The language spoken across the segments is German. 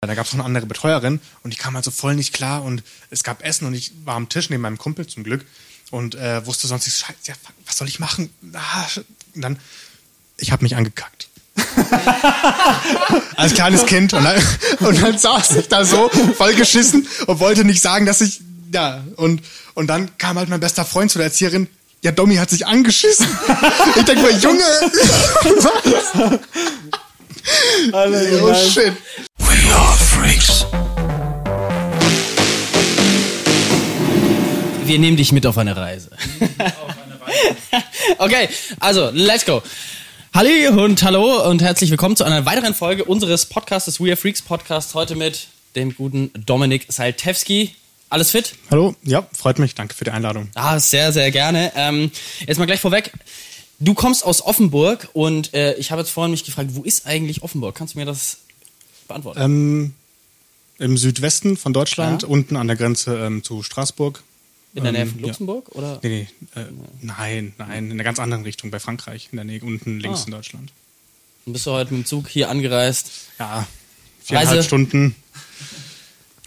Da gab es noch eine andere Betreuerin und die kam halt so voll nicht klar und es gab Essen und ich war am Tisch neben meinem Kumpel zum Glück und äh, wusste sonst nicht, scheiße, ja, was soll ich machen? Ah, und dann, ich habe mich angekackt. Als kleines Kind und dann, und dann saß ich da so voll geschissen und wollte nicht sagen, dass ich ja und und dann kam halt mein bester Freund zu der Erzieherin. Ja, Domi hat sich angeschissen. Ich denke mal, Junge. Alle, oh shit. Wir nehmen dich mit auf eine Reise. okay, also, let's go. Halli und hallo und herzlich willkommen zu einer weiteren Folge unseres Podcasts, We Are Freaks Podcast. Heute mit dem guten Dominik Saltewski. Alles fit? Hallo, ja, freut mich. Danke für die Einladung. Ah, sehr, sehr gerne. Ähm, jetzt mal gleich vorweg. Du kommst aus Offenburg und äh, ich habe jetzt vorhin mich gefragt, wo ist eigentlich Offenburg? Kannst du mir das beantworten? Ähm, Im Südwesten von Deutschland, Ja. unten an der Grenze ähm, zu Straßburg. In der Nähe ähm, von Luxemburg? Oder? Nee, nee, äh, nein, nein, in einer ganz anderen Richtung, bei Frankreich, in der Nähe, unten links Ah. in Deutschland. Dann bist du heute mit dem Zug hier angereist. Ja, viereinhalb Reise- Stunden.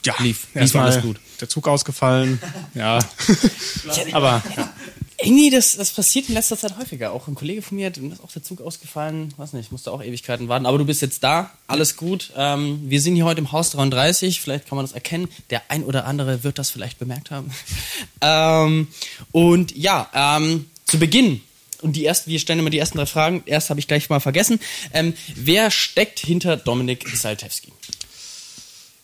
Ja, Lief- lief erstmal alles gut. der Zug ausgefallen. Ja, aber ja. Irgendwie, das, das passiert in letzter Zeit häufiger. Auch ein Kollege von mir, dem ist auch der Zug ausgefallen. Weiß nicht, musste auch Ewigkeiten warten. Aber du bist jetzt da, alles gut. Ähm, wir sind hier heute im Haus 33. Vielleicht kann man das erkennen. Der ein oder andere wird das vielleicht bemerkt haben. ähm, und ja, ähm, zu Beginn. Und die ersten, wir stellen immer die ersten drei Fragen. Erst habe ich gleich mal vergessen. Ähm, wer steckt hinter Dominik Saltewski?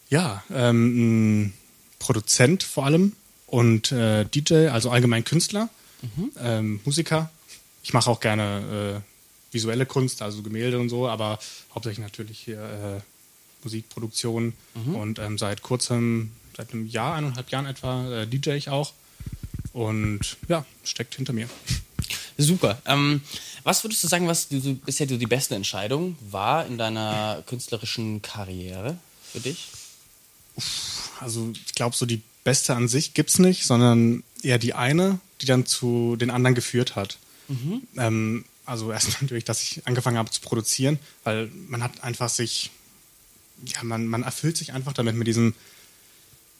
Ja, ähm, Produzent vor allem und äh, DJ, also allgemein Künstler, ähm, Musiker. Ich mache auch gerne äh, visuelle Kunst, also Gemälde und so, aber hauptsächlich natürlich hier äh, Musikproduktion und ähm, seit kurzem, seit einem Jahr, eineinhalb Jahren etwa, äh, DJ ich auch. Und ja, steckt hinter mir. Super. Ähm, was würdest du sagen, was du, bisher die beste Entscheidung war in deiner künstlerischen Karriere für dich? Also ich glaube, so die beste an sich gibt's nicht, sondern eher die eine, die dann zu den anderen geführt hat. Ähm, also erstmal natürlich, dass ich angefangen habe zu produzieren, weil man hat einfach sich, ja, man, man erfüllt sich einfach damit mit diesem,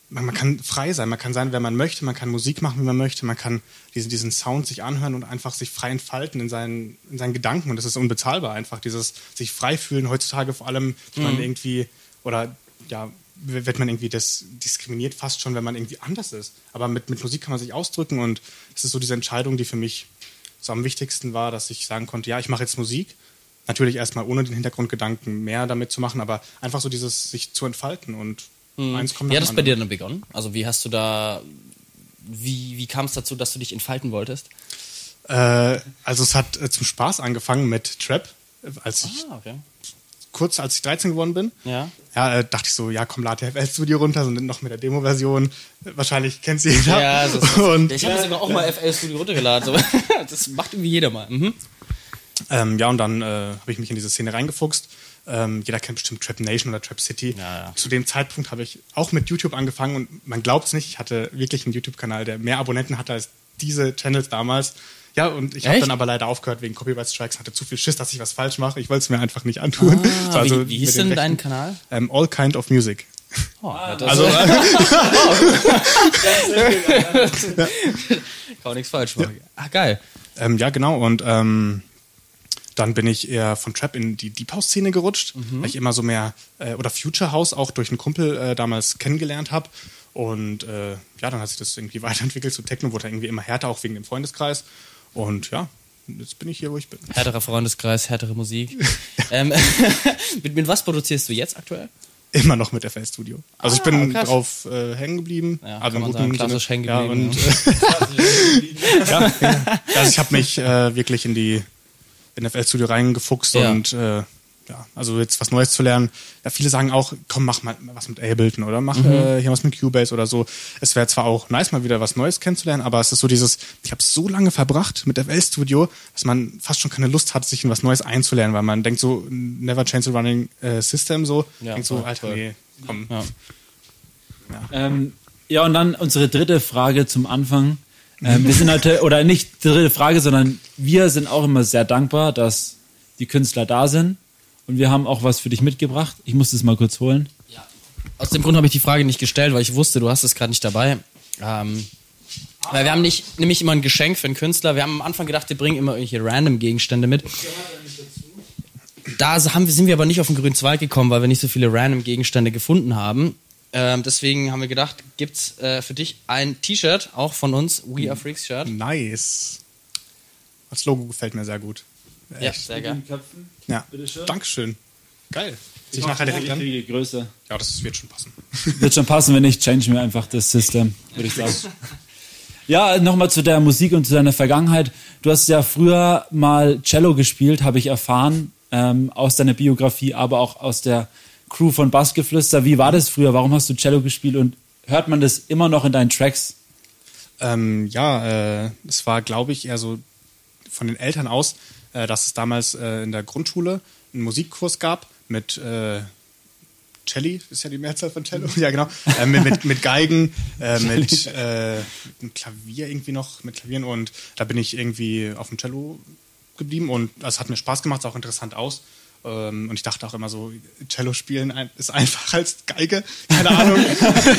man, man kann frei sein, man kann sein, wer man möchte, man kann Musik machen, wie man möchte, man kann diesen, diesen Sound sich anhören und einfach sich frei entfalten in seinen, in seinen Gedanken. Und das ist unbezahlbar einfach, dieses sich frei fühlen, heutzutage vor allem, wenn man irgendwie, oder ja, wird man irgendwie das diskriminiert fast schon, wenn man irgendwie anders ist. Aber mit, mit Musik kann man sich ausdrücken und es ist so diese Entscheidung, die für mich so am wichtigsten war, dass ich sagen konnte, ja, ich mache jetzt Musik. Natürlich erstmal ohne den Hintergrundgedanken mehr damit zu machen, aber einfach so dieses sich zu entfalten und eins kommt Wie hat es dem bei dir dann begonnen? Also wie hast du da, wie, wie kam es dazu, dass du dich entfalten wolltest? Äh, also es hat äh, zum Spaß angefangen mit Trap, als ich Ah, okay. Kurz als ich 13 geworden bin. Ja. Ja, äh, dachte ich so, ja, komm, lad FL Studio runter, so noch mit der Demo-Version. Äh, Wahrscheinlich kennt sie jeder. Ja, das ist, und, ich habe das sogar auch mal FL Studio runtergeladen. So. Das macht irgendwie jeder mal. Mhm. ähm, ja, und dann äh, habe ich mich in diese Szene reingefuchst. Ähm, jeder kennt bestimmt Trap Nation oder Trap City. Ja, ja. Zu dem Zeitpunkt habe ich auch mit YouTube angefangen und man glaubt es nicht, ich hatte wirklich einen YouTube-Kanal, der mehr Abonnenten hatte als diese Channels damals. Ja, und ich habe dann aber leider aufgehört wegen Copyright Strikes, hatte zu viel Schiss, dass ich was falsch mache. Ich wollte es mir einfach nicht antun. Ah, So, also wie, wie den denn dein Rechten. Kanal? Ähm, All Kind of Music. Oh, ja, das Also, kann man nichts falsch machen. Ah, geil. Ähm, ja, genau. Und ähm, dann bin ich eher von Trap in die Deep House Szene gerutscht, Mhm. weil ich immer so mehr äh, oder Future House auch durch einen Kumpel äh, damals kennengelernt habe. Und äh, ja, dann hat sich das irgendwie weiterentwickelt zu Techno, wurde irgendwie immer härter, auch wegen dem Freundeskreis. Und ja, jetzt bin ich hier, wo ich bin. Härterer Freundeskreis, härtere Musik. ähm, mit, mit was produzierst du jetzt aktuell? Immer noch mit FL Studio. Also ich bin krass. drauf äh, hängen geblieben. Ja, also kann man klassisch hängen geblieben, Ja, und, ja, ja. Also ich habe mich äh, wirklich in die NFL Studio reingefuchst und äh, ja, also jetzt was Neues zu lernen. Ja, viele sagen auch, komm, mach mal was mit Ableton oder mach Mhm. äh, hier was mit Cubase oder so. Es wäre zwar auch nice, mal wieder was Neues kennenzulernen, aber es ist so dieses, ich habe so lange verbracht mit FL Studio, dass man fast schon keine Lust hat, sich in was Neues einzulernen, weil man denkt so, never change the running äh, system so. Ja, denkt so, voll, Alter, nee, komm. Ja. Ähm, ja, und dann unsere dritte Frage zum Anfang. Ähm, wir sind heute, oder nicht dritte Frage, sondern wir sind auch immer sehr dankbar, dass die Künstler da sind. Und wir haben auch was für dich mitgebracht. Ich muss das mal kurz holen. aus dem Grund habe ich die Frage nicht gestellt, weil ich wusste, du hast es gerade nicht dabei. Ähm, weil wir haben nicht, nämlich immer ein Geschenk für einen Künstler. Wir haben am Anfang gedacht, wir bringen immer irgendwelche random Gegenstände mit. Da haben, sind wir aber nicht auf den grünen Zweig gekommen, weil wir nicht so viele random Gegenstände gefunden haben. Ähm, deswegen haben wir gedacht, gibt's äh, für dich ein T-Shirt, auch von uns, We Are Freaks Shirt. Nice. Das Logo gefällt mir sehr gut. Ja, sehr geil. Ja. Bitteschön. Dankeschön. Geil. Ich Ich nachher direkt die an? kriege größer. Ja, das wird schon passen. Wird schon passen, wenn nicht, change mir einfach das System, würde ich sagen. Ja, nochmal zu der Musik und zu deiner Vergangenheit. Du hast ja früher mal Cello gespielt, habe ich erfahren, ähm, aus deiner Biografie, aber auch aus der Crew von Bassgeflüster. Wie war das früher? Warum hast du Cello gespielt und hört man das immer noch in deinen Tracks? Ähm, ja, äh, es war, glaube ich, eher so von den Eltern aus, dass es damals äh, in der Grundschule einen Musikkurs gab mit äh, Celli, ist ja die Mehrzahl von Cello, ja genau, äh, mit, mit, mit Geigen, äh, mit, äh, mit einem Klavier irgendwie noch, mit Klavieren. Und da bin ich irgendwie auf dem Cello geblieben und es hat mir Spaß gemacht, sah auch interessant aus. Ähm, und ich dachte auch immer so, Cello spielen ist einfacher als Geige, keine Ahnung.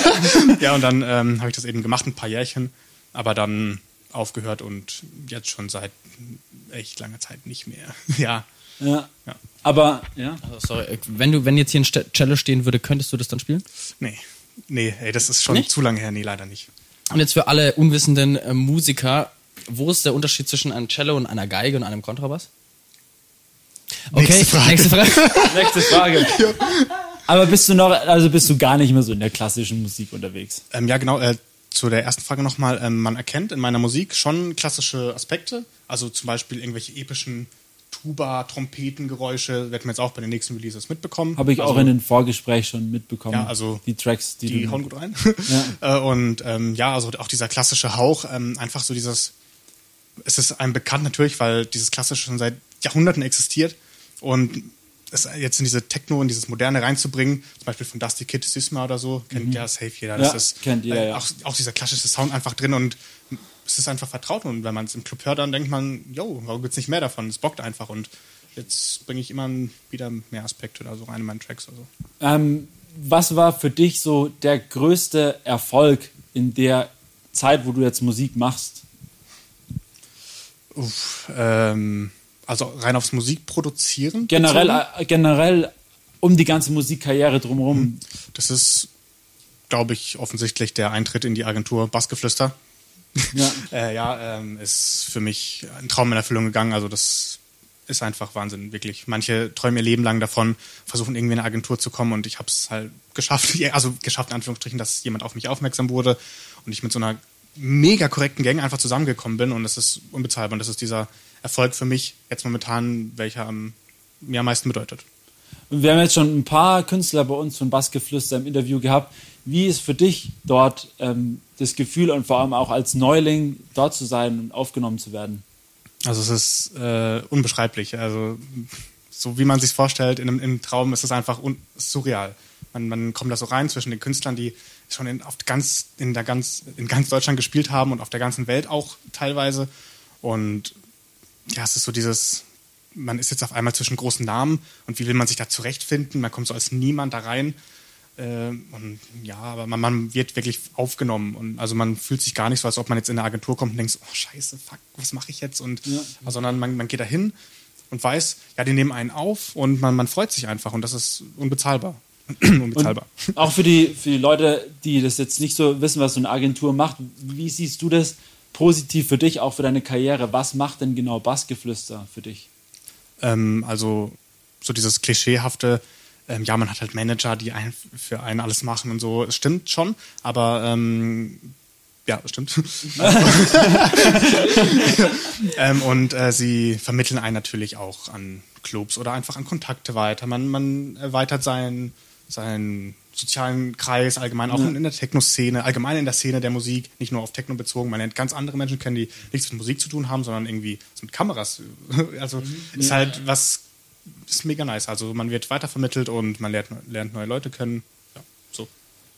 ja, und dann ähm, habe ich das eben gemacht, ein paar Jährchen, aber dann aufgehört und jetzt schon seit echt langer Zeit nicht mehr. ja. Ja. Ja. Aber, ja. Also, sorry, wenn, du, wenn jetzt hier ein Cello stehen würde, könntest du das dann spielen? Nee. Nee, ey, das ist schon Nicht? zu lange her. Nee, leider nicht. Und jetzt für alle unwissenden äh, Musiker, wo ist der Unterschied zwischen einem Cello und einer Geige und einem Kontrabass? Okay, Nächste Frage. nächste Frage. Nächste Frage. Aber bist du noch, also bist du gar nicht mehr so in der klassischen Musik unterwegs? Ähm, ja, genau. Äh, zu der ersten Frage nochmal. Ähm, man erkennt in meiner Musik schon klassische Aspekte. Also zum Beispiel irgendwelche epischen Tuba, Trompetengeräusche. Werden wir jetzt auch bei den nächsten Releases mitbekommen. Habe ich also, auch in den Vorgespräch schon mitbekommen. Ja, also die Tracks, die, die hauen gut rein. Ja. Äh, und ähm, ja, also auch dieser klassische Hauch, ähm, einfach so dieses, es ist einem bekannt natürlich, weil dieses klassische schon seit Jahrhunderten existiert und es jetzt in diese Techno, in dieses Moderne reinzubringen, zum Beispiel von Dusty Kid, Sysma oder so, kennt ja safe jeder. Das Ja, ist kennt jeder, äh, ja. auch, auch dieser klassische Sound einfach drin und es ist einfach vertraut und wenn man es im Club hört, dann denkt man, yo, warum gibt's nicht mehr davon? Es bockt einfach und jetzt bringe ich immer wieder mehr Aspekte da so rein in meinen Tracks. Also. Ähm, was war für dich so der größte Erfolg in der Zeit, wo du jetzt Musik machst? Uff, ähm, also rein aufs Musikproduzieren. Generell, äh, generell um die ganze Musikkarriere drumherum. Das ist, glaube ich, offensichtlich der Eintritt in die Agentur Bassgeflüster. Ja. Äh, ja, ähm, ist für mich ein Traum in Erfüllung gegangen. Also das ist einfach Wahnsinn, wirklich. Manche träumen ihr Leben lang davon, versuchen irgendwie in eine Agentur zu kommen und ich habe es halt geschafft, also geschafft in Anführungsstrichen, dass jemand auf mich aufmerksam wurde und ich mit so einer mega korrekten Gang einfach zusammengekommen bin und das ist unbezahlbar und das ist dieser Erfolg für mich jetzt momentan, welcher am, mir am meisten bedeutet. Und wir haben jetzt schon ein paar Künstler bei uns von Bassgeflüster im Interview gehabt. Wie ist für dich dort ähm, das Gefühl und vor allem auch als Neuling dort zu sein und aufgenommen zu werden? Also es ist äh, unbeschreiblich. Also so wie man sich vorstellt, in einem, Traum ist es einfach surreal. Man, man kommt da so rein zwischen den Künstlern, die schon in, auf ganz, in, der ganz, in ganz Deutschland gespielt haben und auf der ganzen Welt auch teilweise. Und ja, es ist so dieses, man ist jetzt auf einmal zwischen großen Namen und wie will man sich da zurechtfinden? Man kommt so als Niemand da rein. Äh, und ja, aber man, man wird wirklich aufgenommen. Und also man fühlt sich gar nicht so, als ob man jetzt in eine Agentur kommt und denkt, oh scheiße, fuck, was mache ich jetzt? Und Ja. sondern man, man geht da hin und weiß, ja, die nehmen einen auf und man, man freut sich einfach und das ist unbezahlbar. unbezahlbar. Und auch für die, für die Leute, die das jetzt nicht so wissen, was so eine Agentur macht, wie siehst du das positiv für dich, auch für deine Karriere? Was macht denn genau Bassgeflüster für dich? Ähm, also so dieses klischeehafte, ähm, ja, man hat halt Manager, die ein, für einen alles machen und so. Es stimmt schon, aber ähm, ja, stimmt. ähm, und äh, sie vermitteln einen natürlich auch an Clubs oder einfach an Kontakte weiter. Man, man erweitert seinen, seinen sozialen Kreis allgemein, auch in der Techno-Szene, allgemein in der Szene der Musik, nicht nur auf Techno bezogen. Man lernt ganz andere Menschen kennen, die nichts mit Musik zu tun haben, sondern irgendwie mit Kameras. Also ist halt was, ist mega nice. Also man wird weitervermittelt und man lernt, lernt neue Leute kennen. Ja, so.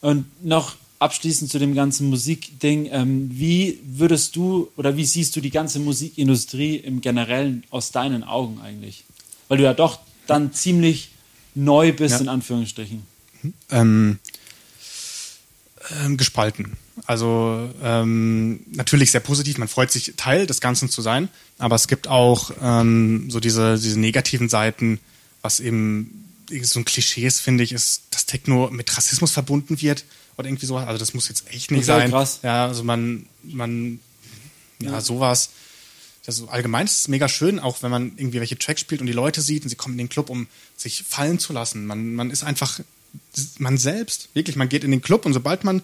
Und noch abschließend zu dem ganzen Musikding, ähm, wie würdest du oder wie siehst du die ganze Musikindustrie im Generellen aus deinen Augen eigentlich? Weil du ja doch dann ziemlich neu bist, Ja. in Anführungsstrichen. Ähm, Ähm, gespalten. Also ähm, natürlich sehr positiv, man freut sich, Teil des Ganzen zu sein, aber es gibt auch ähm, so diese, diese negativen Seiten, was eben so ein Klischee ist, finde ich, ist, dass Techno mit Rassismus verbunden wird oder irgendwie sowas. Also das muss jetzt echt nicht sein. krass. Ja, also man, man, ja, sowas. Also allgemein ist es mega schön, auch wenn man irgendwie welche Tracks spielt und die Leute sieht und sie kommen in den Club, um sich fallen zu lassen. Man, man ist einfach man selbst. Wirklich, man geht in den Club und sobald man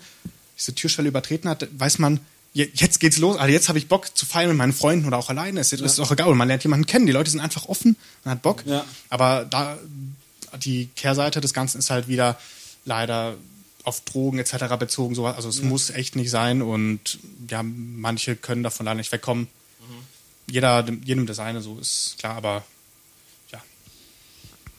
diese Türschwelle übertreten hat, weiß man, je- jetzt geht's los. Also jetzt habe ich Bock zu feiern mit meinen Freunden oder auch alleine. Es ist, ist auch egal. Man lernt jemanden kennen. Die Leute sind einfach offen, man hat Bock. Ja. Aber da die Kehrseite des Ganzen ist halt wieder leider auf Drogen etc. bezogen. Sowas. Also es muss echt nicht sein und ja, manche können davon leider nicht wegkommen. Jeder, jedem das eine, so ist klar, aber ja.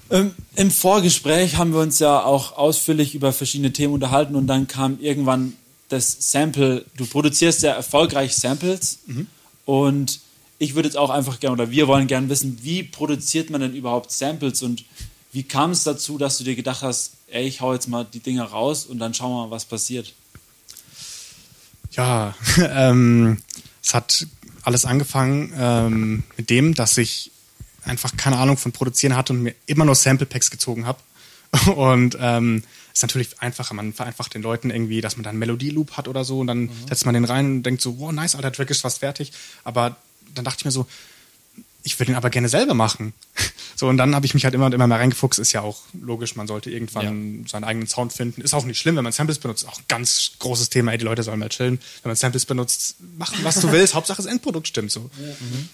Ähm, Im Vorgespräch haben wir uns ja auch ausführlich über verschiedene Themen unterhalten und dann kam irgendwann das Sample. Du produzierst sehr erfolgreich Samples und ich würde jetzt auch einfach gerne oder wir wollen gerne wissen, wie produziert man denn überhaupt Samples und wie kam es dazu, dass du dir gedacht hast, ey, ich hau jetzt mal die Dinger raus und dann schauen wir mal, was passiert. Ja, ähm, es hat alles angefangen ähm, mit dem, dass ich einfach keine Ahnung von Produzieren hatte und mir immer nur Sample Packs gezogen habe. Und ähm, ist natürlich einfacher. Man vereinfacht den Leuten irgendwie, dass man dann einen Melodie-Loop hat oder so und dann setzt man den rein und denkt so, wow, nice, alter Track ist fast fertig. Aber dann dachte ich mir so, ich würde ihn aber gerne selber machen. So, und dann habe ich mich halt immer und immer mehr reingefuchst. Ist ja auch logisch, man sollte irgendwann seinen eigenen Sound finden. Ist auch nicht schlimm, wenn man Samples benutzt. Auch ein ganz großes Thema, ey, die Leute sollen mal chillen. Wenn man Samples benutzt, mach was du willst. Hauptsache das Endprodukt stimmt so.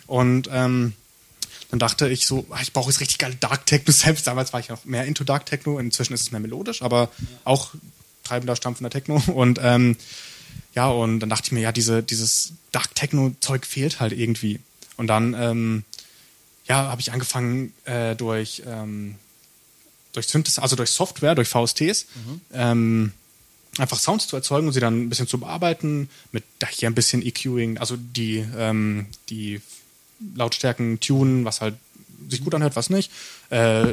Und ähm, dann dachte ich so, ah, ich brauche jetzt richtig geile Dark Techno Samples. Damals war ich noch mehr into Dark Techno. Inzwischen ist es mehr melodisch, aber auch treibender, stampfender Techno. Und ähm, ja, und dann dachte ich mir, ja, diese, dieses Dark Techno-Zeug fehlt halt irgendwie. Und dann, ähm, ja, habe ich angefangen äh, durch, ähm, durch Synthes also durch Software, durch VSTs, ähm, einfach Sounds zu erzeugen und sie dann ein bisschen zu bearbeiten, mit da hier ein bisschen EQing, also die, ähm, die Lautstärken tunen, was halt sich gut anhört, was nicht. Äh,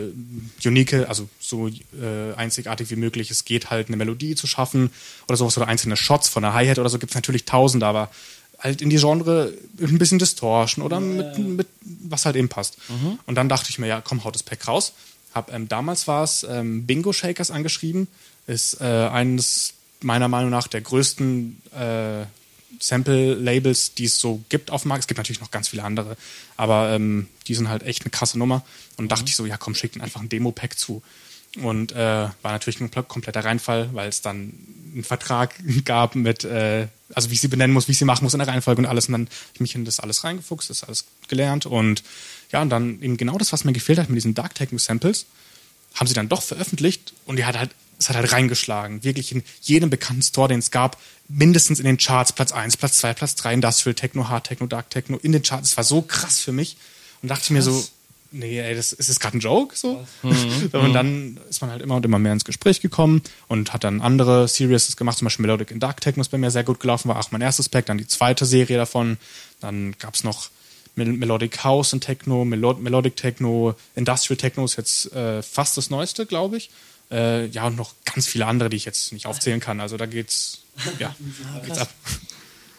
unique, also so äh, einzigartig wie möglich es geht, halt eine Melodie zu schaffen oder sowas oder einzelne Shots von der Hi-Hat oder so gibt es natürlich tausende, aber halt in die Genre ein bisschen Distortion oder mit, mit was halt eben passt. Und dann dachte ich mir, ja, komm, haut das Pack raus. Hab, ähm, damals war es ähm, Bingo Shakers angeschrieben, ist äh, eines meiner Meinung nach der größten äh, Sample-Labels, die es so gibt auf dem Markt. Es gibt natürlich noch ganz viele andere, aber ähm, die sind halt echt eine krasse Nummer. Und dachte ich so, ja komm, schick ihnen einfach ein Demo-Pack zu. Und äh, war natürlich ein kompletter Reinfall, weil es dann einen Vertrag gab mit, äh, also wie ich sie benennen muss, wie ich sie machen muss in der Reihenfolge und alles. Und dann habe ich mich in das alles reingefuchst, das alles gelernt. Und ja, und dann eben genau das, was mir gefehlt hat mit diesen Dark Techno Samples, haben sie dann doch veröffentlicht und die hat halt, es hat halt reingeschlagen. Wirklich in jedem bekannten Store, den es gab, mindestens in den Charts, Platz 1, Platz 2, Platz 3, Industrial Techno, Hard Techno, Dark Techno, in den Charts. Es war so krass für mich. Und dachte ich mir so, nee, ey, das ist das gerade ein Joke? So? und dann ist man halt immer und immer mehr ins Gespräch gekommen und hat dann andere Series gemacht, zum Beispiel Melodic in Dark Techno ist bei mir sehr gut gelaufen, war auch mein erstes Pack, dann die zweite Serie davon. Dann gab es noch Mel Melodic House und Techno, Melo Melodic Techno, Industrial Techno ist jetzt äh, fast das Neueste, glaube ich. Äh, ja, und noch ganz viele andere, die ich jetzt nicht aufzählen kann. Also da geht's, ja, geht's ab.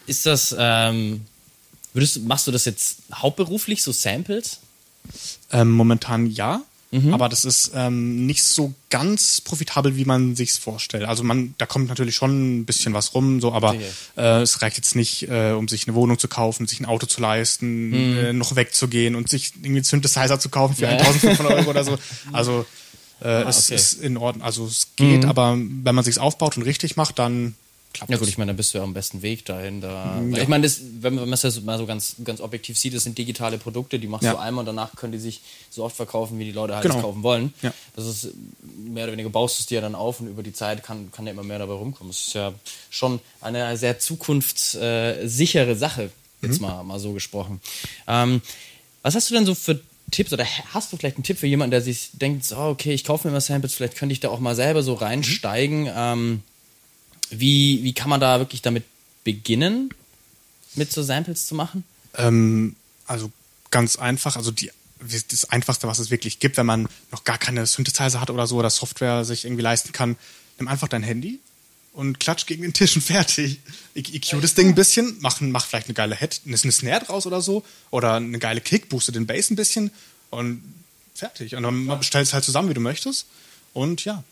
Ist das, ähm, würdest, du- machst du das jetzt hauptberuflich, so Samples? Ähm, momentan ja, Mhm. aber das ist ähm, nicht so ganz profitabel, wie man sich's vorstellt. Also man, da kommt natürlich schon ein bisschen was rum, so, aber äh, es reicht jetzt nicht, äh, um sich eine Wohnung zu kaufen, sich ein Auto zu leisten, Mhm. äh, noch wegzugehen und sich irgendwie einen Synthesizer zu kaufen für 1500 Euro oder so. Also äh, es okay. ist in Ordnung. Also es geht, aber wenn man sich's aufbaut und richtig macht, dann klappt Ja es. gut, ich meine, da bist du ja am besten Weg dahin. Da. Mhm, Weil Ich meine, das, wenn man es das mal so ganz, ganz objektiv sieht, das sind digitale Produkte, die machst Ja. du einmal und danach können die sich so oft verkaufen, wie die Leute halt Genau. es kaufen wollen. Ja. Das ist mehr oder weniger baust du es dir ja dann auf und über die Zeit kann, kann ja immer mehr dabei rumkommen. Das ist ja schon eine sehr zukunftssichere Sache, jetzt Mhm. mal, mal so gesprochen. Ähm, was hast du denn so für Tipps oder hast du vielleicht einen Tipp für jemanden, der sich denkt, so, okay, ich kaufe mir mal Samples, vielleicht könnte ich da auch mal selber so reinsteigen. Ähm, wie, wie kann man da wirklich damit beginnen, mit so Samples zu machen? Ähm, also ganz einfach, also die, das Einfachste, was es wirklich gibt, wenn man noch gar keine Synthesizer hat oder so oder Software sich irgendwie leisten kann, nimm einfach dein Handy, und klatsch gegen den Tisch und fertig. Ich EQ das Ding ein bisschen, mach, mach vielleicht eine geile Head, eine Snare draus oder so, oder eine geile Kick, booste den Bass ein bisschen und fertig. Und dann stellst halt zusammen, wie du möchtest. Und ja.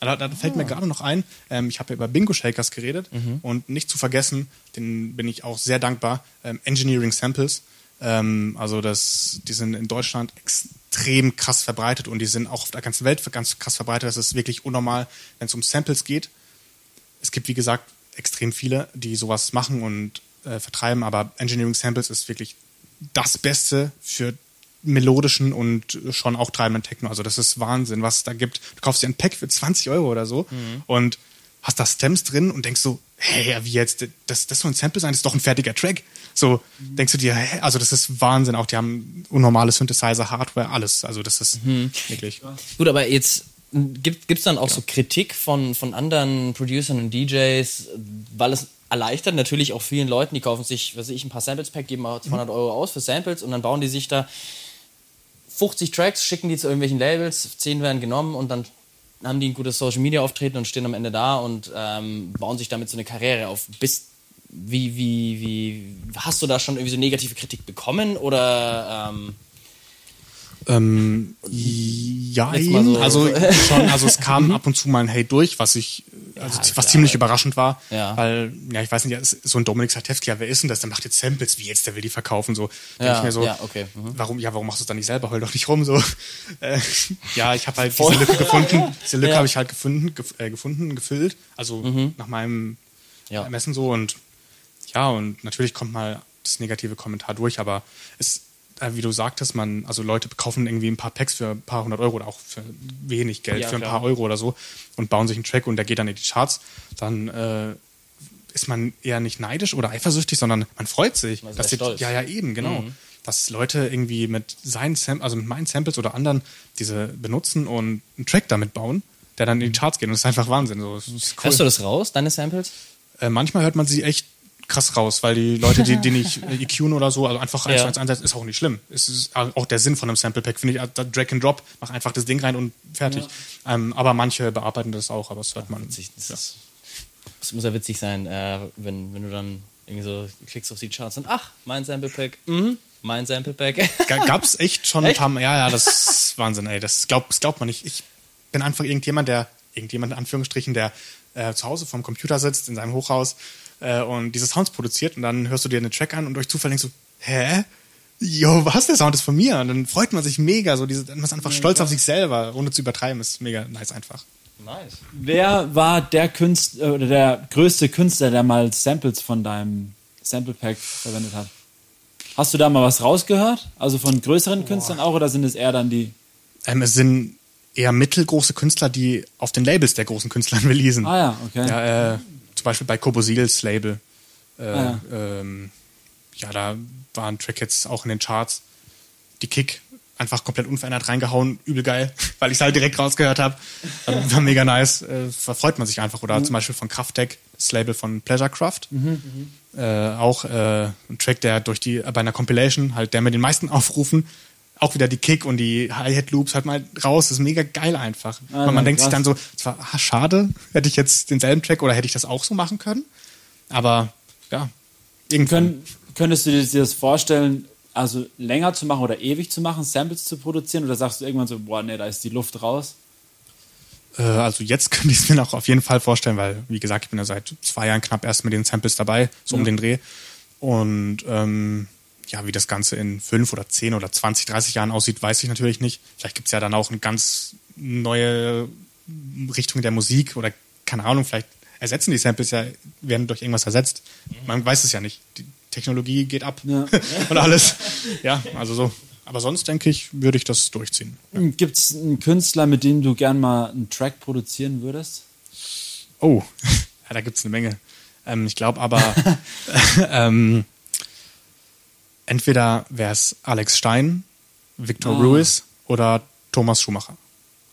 Da, da fällt mir gerade noch ein, ähm, ich habe ja über Bingo Shakers geredet und nicht zu vergessen, den bin ich auch sehr dankbar, ähm, Engineering Samples. Ähm, also das, die sind in Deutschland extrem krass verbreitet und die sind auch auf der ganzen Welt ganz krass verbreitet. Das ist wirklich unnormal, wenn es um Samples geht. Es gibt, wie gesagt, extrem viele, die sowas machen und äh, vertreiben, aber Engineering Samples ist wirklich das Beste für melodischen und schon auch treibenden Techno. Also das ist Wahnsinn, was es da gibt. Du kaufst dir ein Pack für 20 Euro oder so und hast da Stems drin und denkst so, hey, wie jetzt, das, das soll ein Sample sein, das ist doch ein fertiger Track. So denkst du dir, hä? also das ist Wahnsinn. Auch die haben unnormale Synthesizer, Hardware, alles. Also das ist wirklich. Gut, aber jetzt gibt es dann auch so Kritik von, von anderen Producern und DJs, weil es erleichtert natürlich auch vielen Leuten, die kaufen sich, was weiß ich, ein paar Samples Pack, geben mal 200 Euro aus für Samples und dann bauen die sich da 50 Tracks, schicken die zu irgendwelchen Labels, 10 werden genommen und dann haben die ein gutes Social Media Auftreten und stehen am Ende da und ähm, bauen sich damit so eine Karriere auf. Bist, wie, wie, wie, hast du da schon irgendwie so negative Kritik bekommen oder ähm, Ähm, ja, so- also schon, also es kam ab und zu mal ein Hey durch, was ich, also Ja, was ziemlich überraschend war, Ja. weil, ja, ich weiß nicht, so ein Dominik Satewski, ja, wer ist denn das? Der macht jetzt Samples, wie jetzt, der will die verkaufen, so. Ja, ich mir so, ja, okay, mhm. warum, ja, warum machst du es dann nicht selber? Heul doch nicht rum, so. Äh, ja, ich habe halt diese Lücke gefunden, diese Lücke Ja. Mhm. habe ich halt gefunden, gef äh, gefunden, gefüllt, also nach meinem. Ermessen so und ja, und natürlich kommt mal das negative Kommentar durch, aber es, wie du sagtest, man, also Leute kaufen irgendwie ein paar Packs für ein paar hundert Euro oder auch für wenig Geld, Ja, für ein klar. paar Euro oder so und bauen sich einen Track und der geht dann in die Charts, dann äh, ist man eher nicht neidisch oder eifersüchtig, sondern man freut sich. Man dass die, ja, ja, eben, genau. Dass Leute irgendwie mit seinen Sam also mit meinen Samples oder anderen diese benutzen und einen Track damit bauen, der dann in die Charts geht. Und das ist einfach Wahnsinn. So, ist cool. hörst du das raus, deine Samples? Äh, manchmal hört man sie echt krass raus, weil die Leute, die, die nicht EQen oder so, also einfach eins Ja. zu eins einsetzen, ist auch nicht schlimm. Es ist auch der Sinn von einem Sample Pack, finde ich, da Drag and Drop, mach einfach das Ding rein und fertig. Ähm, aber manche bearbeiten das auch, aber das hört man. Witzig, das, ist, das muss ja witzig sein, äh, wenn, wenn du dann irgendwie so klickst auf die Charts und ach, mein Sample Pack, mhm, mein Sample Pack. Ga- Gab's echt schon ein Echt? paar Mal. Ja, ja, das ist Wahnsinn, ey. Das glaubt, das glaubt man nicht. Ich bin einfach irgendjemand, der, irgendjemand in Anführungsstrichen, der äh, zu Hause vorm Computer sitzt, in seinem Hochhaus äh, und diese Sounds produziert und dann hörst du dir einen Track an und durch Zufall denkst du, hä? Jo, was? Der Sound ist von mir. Und dann freut man sich mega. So diese, man ist einfach stolz auf sich selber, ohne zu übertreiben. Ist mega nice einfach. nice. Wer war der Künstler oder der größte Künstler, der mal Samples von deinem Sample Pack verwendet hat? Hast du da mal was rausgehört? Also von größeren Künstlern auch oder sind es eher dann die? Ähm, es sind eher mittelgroße Künstler, die auf den Labels der großen Künstler releasen. Ah ja, okay. Ja, äh, zum Beispiel bei Kobosils Label. Äh, Ah, ähm, ja, da waren Track jetzt auch in den Charts. Die Kick einfach komplett unverändert reingehauen, übel geil, weil ich es halt direkt rausgehört habe. War mega nice. Äh, verfreut man sich einfach. Oder zum Beispiel von Kraftdeck, das Label von Pleasurecraft. Äh, auch äh, ein Track, der durch die, bei einer Compilation, halt der mit den meisten Aufrufen, auch wieder die Kick und die Hi-Hat-Loops halt mal raus. Das ist mega geil einfach. Ah, Weil man ja, denkt sich krass. dann so, zwar, ah, schade, hätte ich jetzt denselben Track oder hätte ich das auch so machen können. Aber ja, irgendwann. Können, könntest du dir das vorstellen, also länger zu machen oder ewig zu machen, Samples zu produzieren? Oder sagst du irgendwann so, boah, nee, da ist die Luft raus? Äh, also jetzt könnte ich es mir noch auf jeden Fall vorstellen, weil, wie gesagt, ich bin ja seit zwei Jahren knapp erst mit den Samples dabei, so um den Dreh. Und ähm, ja, wie das Ganze in fünf oder zehn oder 20, 30 Jahren aussieht, weiß ich natürlich nicht. Vielleicht gibt es ja dann auch eine ganz neue Richtung der Musik oder keine Ahnung, vielleicht ersetzen die Samples ja, werden durch irgendwas ersetzt. Man weiß es ja nicht. Die Technologie geht ab Ja. und alles. Ja, also so. Aber sonst denke ich, würde ich das durchziehen. Gibt es einen Künstler, mit dem du gern mal einen Track produzieren würdest? Oh, ja, da gibt's eine Menge. Ähm, ich glaube aber, ähm, entweder wäre es Alex Stein, Victor Ah. Ruiz oder Thomas Schumacher.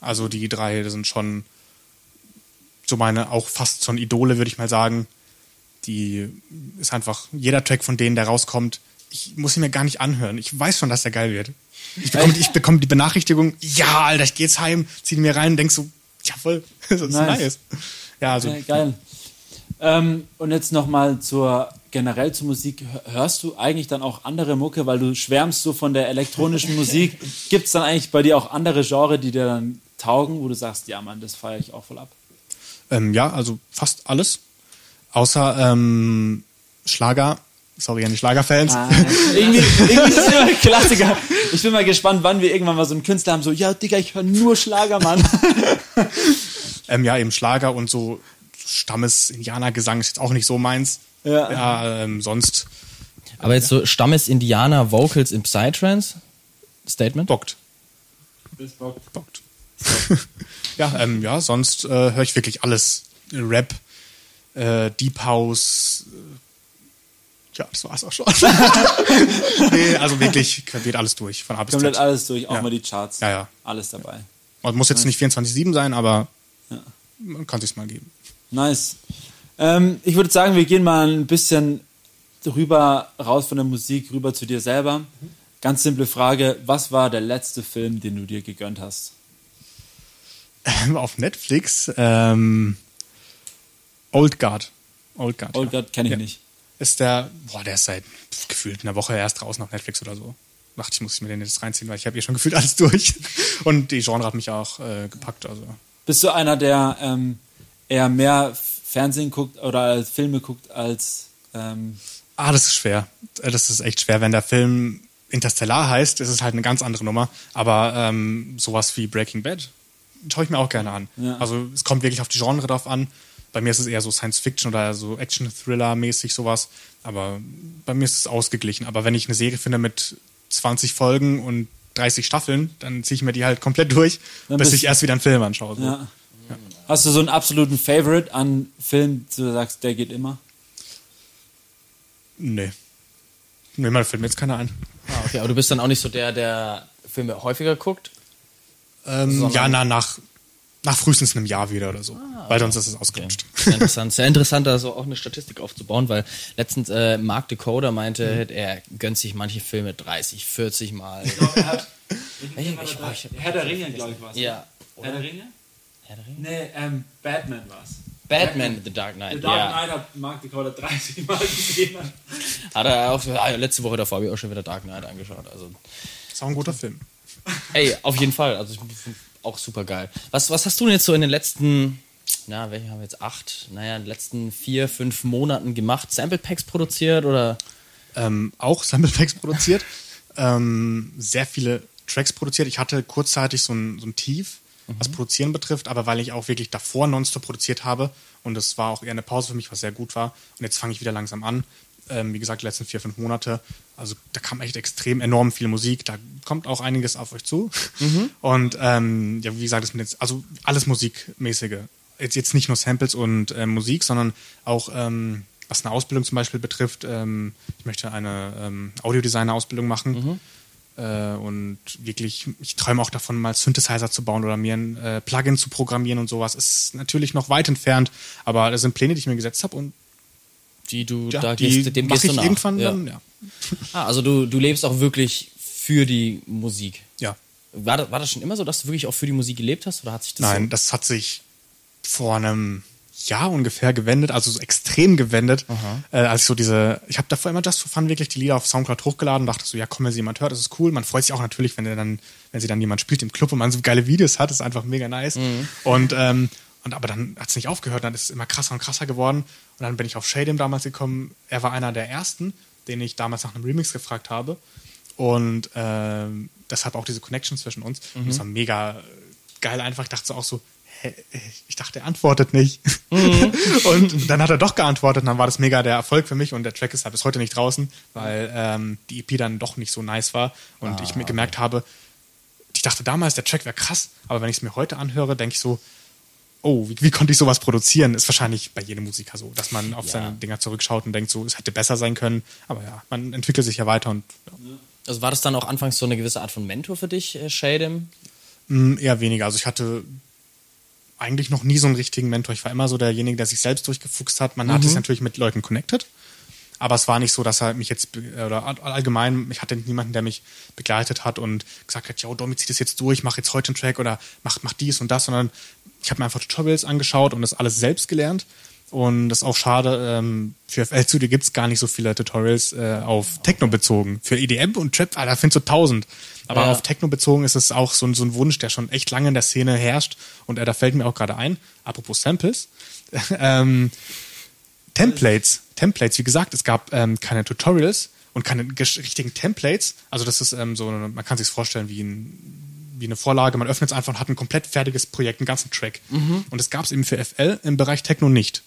Also die drei sind schon so meine auch fast schon Idole, würde ich mal sagen. Die ist einfach, jeder Track von denen, der rauskommt, ich muss ihn mir gar nicht anhören. Ich weiß schon, dass der geil wird. Ich bekomme, ich bekomme die Benachrichtigung, ja, Alter, ich geh jetzt heim, zieh ihn mir rein und denk so, jawohl, das ist Nice. nice. Ja, also Ja, geil. Ähm, und jetzt nochmal zur generell zur Musik. Hörst du eigentlich dann auch andere Mucke, weil du schwärmst so von der elektronischen Musik? Gibt es dann eigentlich bei dir auch andere Genres, die dir dann taugen, wo du sagst, ja Mann, das feiere ich auch voll ab? Ähm, ja, also fast alles. Außer ähm, Schlager. Sorry an die Schlagerfans. Ah, irgendwie, irgendwie ist immer ein Klassiker. Ich bin mal gespannt, wann wir irgendwann mal so einen Künstler haben, so, ja, Digga, ich höre nur Schlager, Mann. Ähm, ja, eben Schlager und so Stammes-Indianergesang ist jetzt auch nicht so meins. Ja. Ja, ähm, sonst Aber jetzt so Stammes-Indianer Vocals im Psytrance? Statement? bockt. Bockt. ja, ähm, ja, sonst äh, höre ich wirklich alles. Rap, äh, Deep House. Äh, ja, das war's auch schon. nee, also wirklich querbeet alles durch, von A bis Komplett Z. alles durch, auch Ja. mal die Charts. Ja, ja. Alles dabei. Und muss jetzt nicht 24-7 sein, aber man kann sich's mal geben. Nice. Ähm, ich würde sagen, wir gehen mal ein bisschen rüber, raus von der Musik, rüber zu dir selber. Ganz simple Frage: Was war der letzte Film, den du dir gegönnt hast? Auf Netflix, ähm, Old Guard. Old Guard. Old ja. God kenne ich Ja. nicht. Ist der, boah, der ist seit pf, gefühlt einer Woche erst draußen auf Netflix oder so. Dachte ich, muss ich mir den jetzt reinziehen, weil ich habe hier schon gefühlt alles durch. Und die Genre hat mich auch äh, gepackt. Also Bist du einer, der ähm, eher mehr Fernsehen guckt oder Filme guckt als. Ähm, Ah, das ist schwer. Äh, Das ist echt schwer. Wenn der Film Interstellar heißt, ist es halt eine ganz andere Nummer. Aber ähm, sowas wie Breaking Bad schaue ich mir auch gerne an. Ja. Also es kommt wirklich auf die Genre drauf an. Bei mir ist es eher so Science Fiction oder so Action-Thriller-mäßig sowas. Aber bei mir ist es ausgeglichen. Aber wenn ich eine Serie finde mit 20 Folgen und 30 Staffeln, dann ziehe ich mir die halt komplett durch, Dann bis ich erst wieder einen Film anschaue. So. ja. Hast du so einen absoluten Favorite an Film, wo du sagst, der geht immer? Nee. Nee, mir fällt mir jetzt keiner ein. Ah, okay, aber du bist dann auch nicht so der, der Filme häufiger guckt? Ähm, Sondern- ja, na, nach, nach frühestens einem Jahr wieder oder so. Ah, Weil sonst ist es ausgelutscht. Sehr interessant. Sehr interessant, da so auch eine Statistik aufzubauen, weil letztens äh, Mark Decoder meinte, Mhm. er gönnt sich manche Filme 30, 40 Mal. Ich, ich- ich- Herr der Ringe, glaube ich, war ja. Herr der Ringe? Herr der Ringe? Nee, ähm, Batman war's. Batman, The Dark Knight. The Dark ja. Knight hat Mark Dakota 30 Mal gesehen. Hat er auch, ah, letzte Woche davor habe ich auch schon wieder Dark Knight angeschaut. Also, Ist auch ein guter Film. ey, auf jeden Fall. Also, ich finde auch super geil. Was, was hast du denn jetzt so in den letzten, na, welche haben wir jetzt? Acht, naja, in den letzten vier, fünf Monaten gemacht? Sample Packs produziert oder? Ähm, auch Sample Packs produziert. ähm, sehr viele Tracks produziert. Ich hatte kurzzeitig so ein, so ein Tief, was Produzieren betrifft, aber weil ich auch wirklich davor nonstop produziert habe und es war auch eher eine Pause für mich, was sehr gut war. Und jetzt fange ich wieder langsam an. Ähm, wie gesagt, die letzten vier, fünf Monate. Also da kam echt extrem enorm viel Musik. Da kommt auch einiges auf euch zu. Und ähm, ja, wie gesagt, das mit jetzt, also alles Musikmäßige. Jetzt, jetzt nicht nur Samples und äh, Musik, sondern auch ähm, was eine Ausbildung zum Beispiel betrifft. Ähm, ich möchte eine ähm, Audiodesigner-Ausbildung machen. Äh, und wirklich, ich träume auch davon, mal Synthesizer zu bauen oder mir ein äh, Plugin zu programmieren und sowas. Ist natürlich noch weit entfernt, aber das sind Pläne, die ich mir gesetzt habe und Die du ja, da die gehst, dem gehst du ich nach. irgendwann ja. dann, ja. Ah, also du, du lebst auch wirklich für die Musik. ja. War das, war das schon immer so, dass du wirklich auch für die Musik gelebt hast oder hat sich das Nein, das hat sich vor einem Jahr ungefähr gewendet, also so extrem gewendet, äh, als ich so diese, ich habe davor immer Just for Fun wirklich die Lieder auf Soundcloud hochgeladen und dachte so, ja komm, wenn sie jemand hört, das ist cool. Man freut sich auch natürlich, wenn dann, wenn sie dann jemand spielt im Club und man so geile Videos hat, das ist einfach mega nice. Und ähm, und aber dann hat es nicht aufgehört, dann ist es immer krasser und krasser geworden. Und dann bin ich auf Shadim damals gekommen. Er war einer der ersten, den ich damals nach einem Remix gefragt habe. Und ähm, deshalb auch diese Connection zwischen uns. Und das war mega geil einfach. Ich dachte so auch so, ich dachte, er antwortet nicht. und dann hat er doch geantwortet und dann war das mega der Erfolg für mich und der Track ist halt bis heute nicht draußen, weil ähm, die EP dann doch nicht so nice war und ich mir gemerkt habe, ich dachte damals, der Track wäre krass, aber wenn ich es mir heute anhöre, denke ich so, oh, wie, wie konnte ich sowas produzieren? Ist wahrscheinlich bei jedem Musiker so, dass man auf Ja. seine Dinger zurückschaut und denkt so, es hätte besser sein können, aber ja, man entwickelt sich ja weiter und ja. Also war das dann auch anfangs so eine gewisse Art von Mentor für dich, äh, Shadem? Mm, Eher weniger. Also ich hatte eigentlich noch nie so einen richtigen Mentor. Ich war immer so derjenige, der sich selbst durchgefuchst hat. Man hat sich natürlich mit Leuten connected. Aber es war nicht so, dass er mich jetzt, oder all- allgemein, ich hatte niemanden, der mich begleitet hat und gesagt hat, ja, Domi, zieh das jetzt durch, mach jetzt heute einen Track oder mach, mach dies und das, sondern ich habe mir einfach Tutorials angeschaut und das alles selbst gelernt. Und das ist auch schade, ähm, für FL Studio gibt's gar nicht so viele Tutorials äh, auf Techno bezogen. Für EDM und Trap, ah, da findest du tausend. Aber Ja. auf Techno bezogen ist es auch so, ein- so ein Wunsch, der schon echt lange in der Szene herrscht. Und äh, da fällt mir auch gerade ein, apropos Samples, ähm, Templates. Templates, wie gesagt, es gab ähm, keine Tutorials und keine richtigen Templates. Also das ist ähm, so, eine- man kann sich vorstellen wie ein wie eine Vorlage, man öffnet es einfach und hat ein komplett fertiges Projekt, einen ganzen Track. Und das gab es eben für FL im Bereich Techno nicht.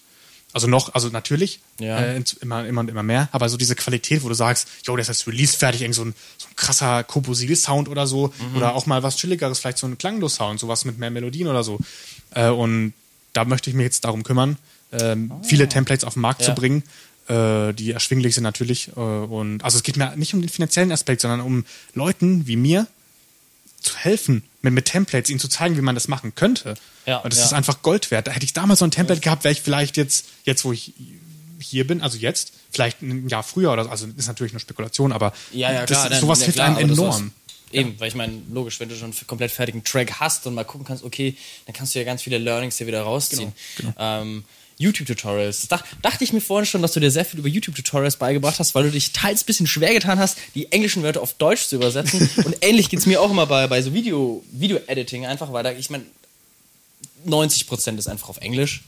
Also noch, also natürlich, Ja. äh, immer, immer und immer mehr, aber so diese Qualität, wo du sagst, yo, das ist Release fertig, irgend so ein, so ein krasser Kobosil-Sound oder so, oder auch mal was chilligeres, vielleicht so ein Klanglos-Sound, sowas mit mehr Melodien oder so. Äh, und da möchte ich mich jetzt darum kümmern, ähm, viele Templates auf den Markt Ja. zu bringen, äh, die erschwinglich sind natürlich. Äh, und also es geht mir nicht um den finanziellen Aspekt, sondern um Leuten wie mir zu helfen, mit, mit Templates, ihnen zu zeigen, wie man das machen könnte. Ja, und das ja. ist einfach Gold wert. Da hätte ich damals so ein Template gehabt, wäre ich vielleicht jetzt, jetzt wo ich hier bin, also jetzt, vielleicht ein Jahr früher oder so, also ist natürlich eine Spekulation, aber Ja, ja, klar. das, dann- sowas ja, hilft klar, einem enorm. Eben, weil ich meine, logisch, wenn du schon einen komplett fertigen Track hast und mal gucken kannst, okay, dann kannst du ja ganz viele Learnings dir wieder rausziehen. Genau, Ähm, YouTube-Tutorials. Dach, dachte ich mir vorhin schon, dass du dir sehr viel über YouTube-Tutorials beigebracht hast, weil du dich teils ein bisschen schwer getan hast, die englischen Wörter auf Deutsch zu übersetzen. und ähnlich geht's mir auch immer bei, bei so Video- Video-Editing, einfach weil da, ich meine, 90% ist einfach auf Englisch.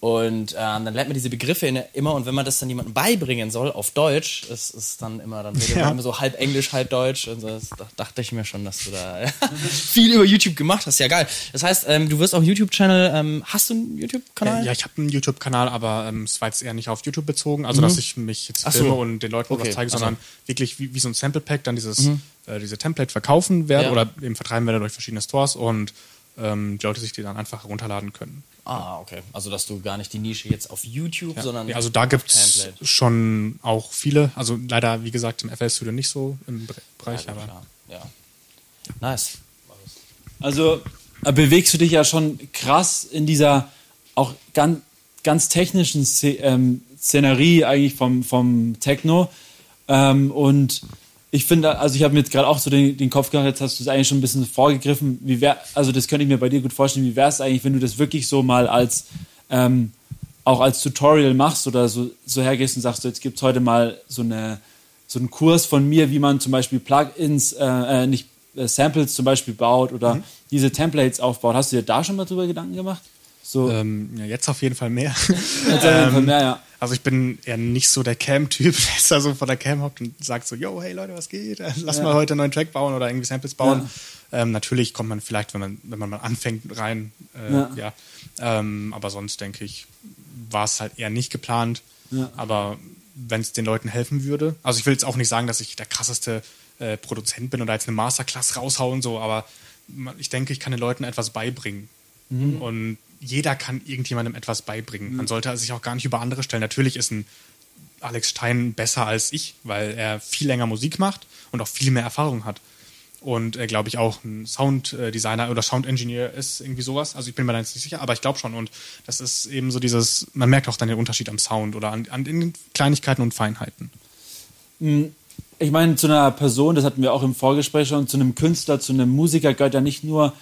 Und ähm, dann lernt man diese Begriffe in, immer und wenn man das dann jemandem beibringen soll auf Deutsch, ist es dann immer, dann redet Ja. man immer so halb Englisch, halb Deutsch. Und so, das dach- dachte ich mir schon, dass du da viel über YouTube gemacht hast. Ja, geil. Das heißt, ähm, du wirst auch YouTube-Channel, ähm, hast du einen YouTube-Kanal? Äh, Ja, ich habe einen YouTube-Kanal, aber ähm, es war jetzt eher nicht auf YouTube bezogen, also dass ich mich jetzt Ach so. filme und den Leuten Okay, was zeige, ach so. sondern wirklich wie, wie so ein Sample-Pack dann dieses, äh, diese Template verkaufen werde Ja. oder eben vertreiben werde durch verschiedene Stores und ähm, die Leute sich die dann einfach herunterladen können. Ah, okay. Also, dass du gar nicht die Nische jetzt auf YouTube, Ja. sondern Ja, also da gibt's Template. schon auch viele, also leider, wie gesagt, im FL-Studio nicht so im Bereich, Ja, aber klar. Ja. Nice. Also äh, bewegst du dich ja schon krass in dieser auch ganz, ganz technischen ähm, Szenerie eigentlich vom, vom Techno. Ähm, und ich finde, also ich habe mir jetzt gerade auch so den, den Kopf gemacht, jetzt hast du es eigentlich schon ein bisschen vorgegriffen. Wie wär, also das könnte ich mir bei dir gut vorstellen. Wie wäre es eigentlich, wenn du das wirklich so mal als ähm, auch als Tutorial machst oder so, so hergehst und sagst, so, jetzt gibt es heute mal so, eine, so einen Kurs von mir, wie man zum Beispiel Plugins, äh, äh, nicht äh, Samples zum Beispiel baut oder diese Templates aufbaut. Hast du dir da schon mal drüber Gedanken gemacht? So, ähm, ja, jetzt auf jeden Fall mehr. jetzt jeden Fall mehr, ja. Also ich bin eher nicht so der Cam-Typ, der ist da so vor der Cam hockt und sagt so, yo, hey Leute, was geht? Lass Ja. mal heute einen neuen Track bauen oder irgendwie Samples bauen. Ähm, natürlich kommt man vielleicht, wenn man, wenn man mal anfängt, rein. Äh, Ja. ja. Ähm, aber sonst denke ich, war es halt eher nicht geplant. Ja. Aber wenn es den Leuten helfen würde, also ich will jetzt auch nicht sagen, dass ich der krasseste äh, Produzent bin oder jetzt eine Masterclass raushauen, so, aber ich denke, ich kann den Leuten etwas beibringen. Mhm. Und jeder kann irgendjemandem etwas beibringen. Man sollte sich auch gar nicht über andere stellen. Natürlich ist ein Alex Stein besser als ich, weil er viel länger Musik macht und auch viel mehr Erfahrung hat. Und äh, glaube ich auch ein Sounddesigner oder Sound-Engineer ist irgendwie sowas. Also ich bin mir da jetzt nicht sicher, aber ich glaube schon. Und das ist eben so dieses, man merkt auch dann den Unterschied am Sound oder an, an den Kleinigkeiten und Feinheiten. ich meine, zu einer Person, das hatten wir auch im Vorgespräch schon, zu einem Künstler, zu einem Musiker gehört ja nicht nur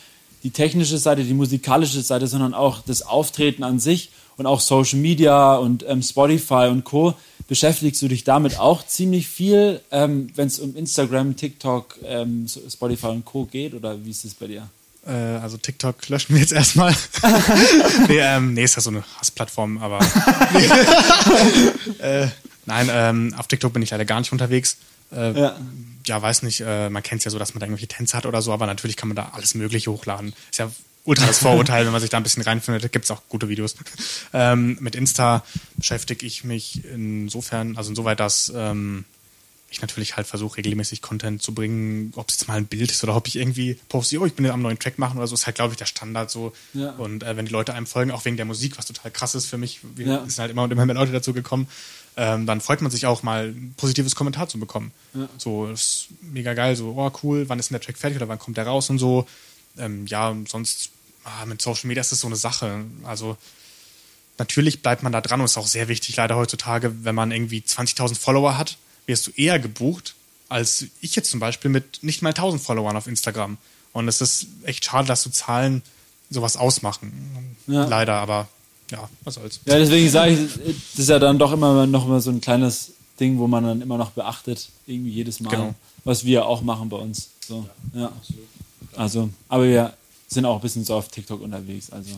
die technische Seite, die musikalische Seite, sondern auch das Auftreten an sich und auch Social Media und ähm, Spotify und Co. Beschäftigst du dich damit auch ziemlich viel, ähm, wenn es um Instagram, TikTok, ähm, Spotify und Co. geht? Oder wie ist es bei dir? Äh, also TikTok löschen wir jetzt erstmal. nee, ähm, nee, ist ja so eine Hassplattform, aber. äh, nein, ähm, auf TikTok bin ich leider gar nicht unterwegs. Äh, Ja. ja. weiß nicht, äh, man kennt es ja so, dass man da irgendwelche Tänze hat oder so, aber natürlich kann man da alles Mögliche hochladen. Ist ja ultra das Vorurteil, wenn man sich da ein bisschen reinfindet, gibt es auch gute Videos. Ähm, mit Insta beschäftige ich mich insofern, also insoweit, dass ähm, ich natürlich halt versuche, regelmäßig Content zu bringen, ob es jetzt mal ein Bild ist oder ob ich irgendwie poste, oh, ich bin ja am neuen Track machen oder so, ist halt, glaube ich, der Standard so. Ja. Und äh, wenn die Leute einem folgen, auch wegen der Musik, was total krass ist für mich, wir Ja. sind halt immer und immer mehr Leute dazu gekommen, ähm, dann freut man sich auch mal ein positives Kommentar zu bekommen. So, das ist mega geil, so, oh cool, wann ist denn der Track fertig oder wann kommt der raus und so. Ähm, ja, sonst ah, mit Social Media ist das so eine Sache. Also natürlich bleibt man da dran und ist auch sehr wichtig leider heutzutage, wenn man irgendwie 20.000 Follower hat, wirst du eher gebucht als ich jetzt zum Beispiel mit nicht mal 1000 Followern auf Instagram. Und es ist echt schade, dass so Zahlen sowas ausmachen. Ja. Leider, aber ja, was soll's. Ja, deswegen sage ich, das ist ja dann doch immer noch mal so ein kleines Ding, wo man dann immer noch beachtet, irgendwie jedes Mal, Genau. was wir auch machen bei uns. So, ja. Also, aber wir sind auch ein bisschen so auf TikTok unterwegs. Also.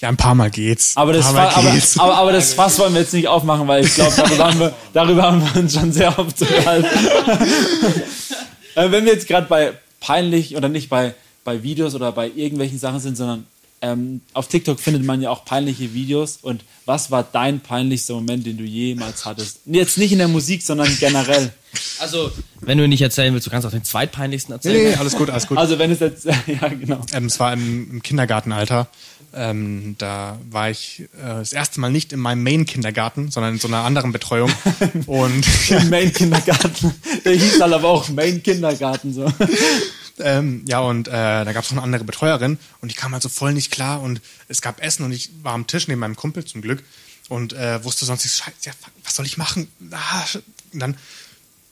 Ja, ein paar Mal geht's. Aber das, ein paar Fa- Mal aber, geht's. aber, aber das Fass wollen wir jetzt nicht aufmachen, weil ich glaube, darüber, haben wir- darüber haben wir uns schon sehr oft unterhalten. äh, wenn wir jetzt gerade bei peinlich oder nicht bei, bei Videos oder bei irgendwelchen Sachen sind, sondern ähm, auf TikTok findet man ja auch peinliche Videos. Und was war dein peinlichster Moment, den du jemals hattest? Jetzt nicht in der Musik, sondern generell. Also, wenn du ihn nicht erzählen willst, du kannst auch den zweitpeinlichsten nee, erzählen. nee, alles gut, alles gut. Also wenn es jetzt, ja genau. Ähm, es war im, im Kindergartenalter. Ähm, da war ich äh, das erste Mal nicht in meinem Main-Kindergarten, sondern in so einer anderen Betreuung. Und Im Main-Kindergarten. Der hieß halt aber auch Main-Kindergarten so. ähm, ja, und äh, da gab es noch eine andere Betreuerin und die kam halt so voll nicht klar und es gab Essen und ich war am Tisch neben meinem Kumpel zum Glück und äh, wusste sonst nicht, scheiße, ja, was soll ich machen? Ah, und dann,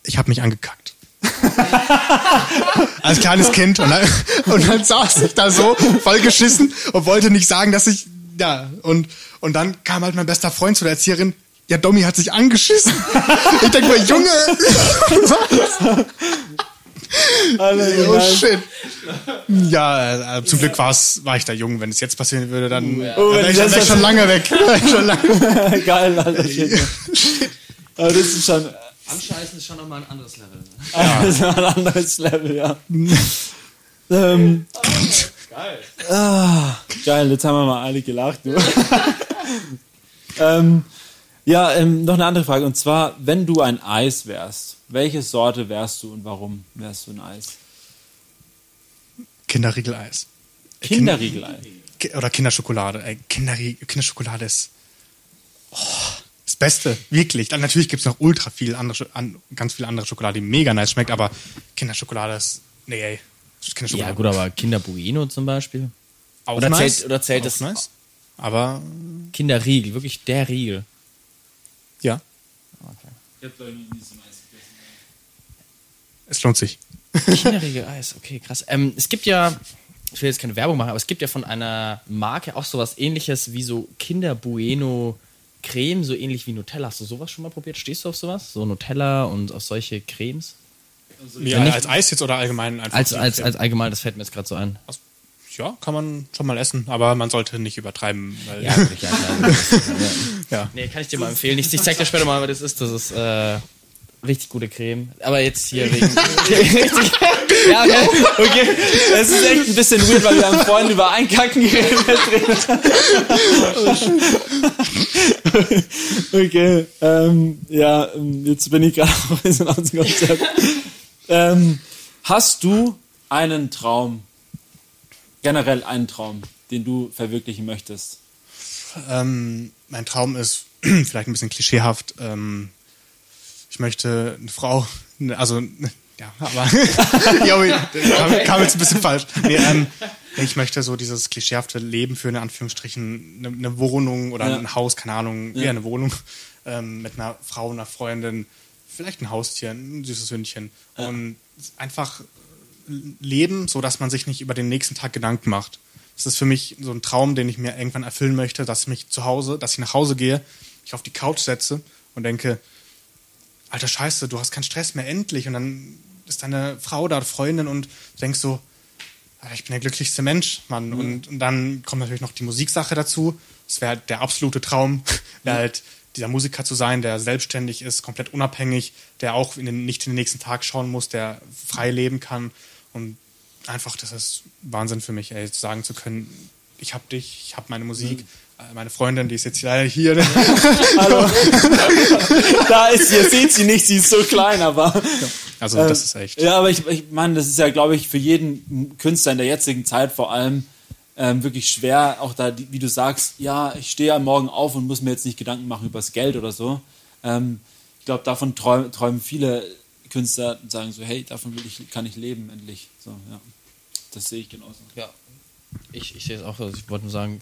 ich habe mich angekackt. Als kleines Kind und dann, und dann saß ich da so voll geschissen und wollte nicht sagen, dass ich ja und und dann kam halt mein bester Freund zu der Erzieherin. Ja, Domi hat sich angeschissen. Ich denke mir, Junge, was? Oh shit. Ja, äh, zum Glück war's, war ich da jung. Wenn es jetzt passieren würde, dann Oh, dann wäre ich, wär ich schon lange weg. Schon lange. Geil, Alter. Shit. Aber das ist schon Anscheißen ist schon nochmal ein anderes Level. das ist ein anderes Level, ja. ähm, Geil. ah, geil, jetzt haben wir mal alle gelacht. Du. ähm, ja, ähm, noch eine andere Frage. Und zwar, wenn du ein Eis wärst, welche Sorte wärst du und warum wärst du ein Eis? Kinderriegeleis. Kinderriegeleis. Ki- Oder Kinderschokolade. Ey, Kinderrie Kinderschokolade ist Beste. Wirklich. Dann natürlich gibt's noch ultra viel andere, an, ganz viele andere Schokolade, die mega nice schmeckt, aber Kinderschokolade ist, nee, ey. Kinderschokolade. Ja, gut, aber Kinder Bueno zum Beispiel. Auch oder nice. zählt- oder zählt Auch das- nice. Aber, Kinderriegel, wirklich der Riegel. ja, es lohnt sich. Kinderriegel Eis, okay, krass. Ähm, es gibt ja, ich will jetzt keine Werbung machen, aber es gibt ja von einer Marke auch sowas ähnliches wie so Kinder Bueno Creme, so ähnlich wie Nutella. Hast du sowas schon mal probiert? Stehst du auf sowas? So Nutella und auf solche Cremes? Ja, nicht- als Eis jetzt oder allgemein einfach? Als, als, als allgemein, das fällt mir jetzt gerade so ein. Ja, kann man schon mal essen, aber man sollte nicht übertreiben. Weil, Ja, ja, klar. ja. ja. Nee, kann ich dir mal empfehlen. Ich, ich zeig dir später mal, was das ist. Das ist äh, richtig gute Creme. Aber jetzt hier wegen. ja, okay. Okay, es ist echt ein bisschen weird, weil wir haben vorhin über Einkacken geredet. Okay, ähm, ja, ähm, jetzt bin ich gerade aus dem Konzept. Ähm, hast du einen Traum, generell einen Traum, den du verwirklichen möchtest? Ähm, mein Traum ist vielleicht ein bisschen klischeehaft. Ähm, ich möchte eine Frau, ne, also ne, ja, aber ja, kam, kam jetzt ein bisschen falsch. Nee, ähm, ich möchte so dieses klischeehafte Leben für in Anführungsstrichen eine, eine Wohnung oder Ja. ein Haus, keine Ahnung, eher eine Wohnung ähm, mit einer Frau, einer Freundin, vielleicht ein Haustier, ein süßes Hündchen und einfach leben, so dass man sich nicht über den nächsten Tag Gedanken macht. Das ist für mich so ein Traum, den ich mir irgendwann erfüllen möchte, dass ich mich zu Hause, dass ich nach Hause gehe, ich auf die Couch setze und denke, alter Scheiße, du hast keinen Stress mehr, endlich. Und dann ist deine Frau da, Freundin und du denkst so, ich bin der glücklichste Mensch, Mann. Und, und dann kommt natürlich noch die Musiksache dazu. Das wäre der absolute Traum, wäre halt dieser Musiker zu sein, der selbstständig ist, komplett unabhängig, der auch in den, nicht in den nächsten Tag schauen muss, der frei leben kann. Und einfach, das ist Wahnsinn für mich, ey, sagen zu können, ich hab dich, ich hab meine Musik, äh, meine Freundin, die ist jetzt leider hier. Hallo. da ist sie, ihr seht sie nicht, sie ist so klein, aber. Also Ähm, das ist echt. Ja, aber ich, ich meine, das ist ja, glaube ich, für jeden Künstler in der jetzigen Zeit vor allem ähm, wirklich schwer, auch da, wie du sagst, ja, ich stehe am Morgen auf und muss mir jetzt nicht Gedanken machen über das Geld oder so. Ähm, ich glaube, davon träum, träumen viele Künstler und sagen so, hey, davon will ich, kann ich leben, endlich. So, ja. Das sehe ich genauso. Ja. Ich, ich sehe es auch so. Ich wollte nur sagen,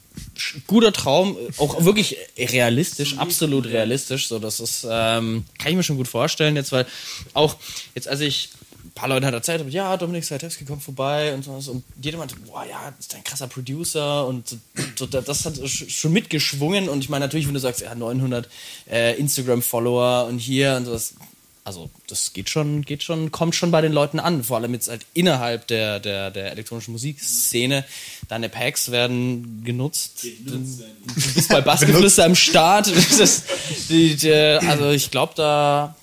guter Traum, auch wirklich realistisch, absolut realistisch. So, das ist, ähm, kann ich mir schon gut vorstellen jetzt, weil auch jetzt, als ich ein paar Leute hat erzählt, ja, Dominik Sajewski kommt vorbei und sowas. Und jeder meinte, boah, ja, das ist ein krasser Producer und so, so, das hat schon mitgeschwungen. Und ich meine, natürlich, wenn du sagst, hat 900 äh, Instagram-Follower und hier und sowas, also das geht schon, geht schon, kommt schon bei den Leuten an. Vor allem jetzt halt innerhalb der, der, der elektronischen Musikszene. Deine Packs werden genutzt. Du, du bist bei Bassgeflüster am Start. Das ist, die, die, also ich glaube, da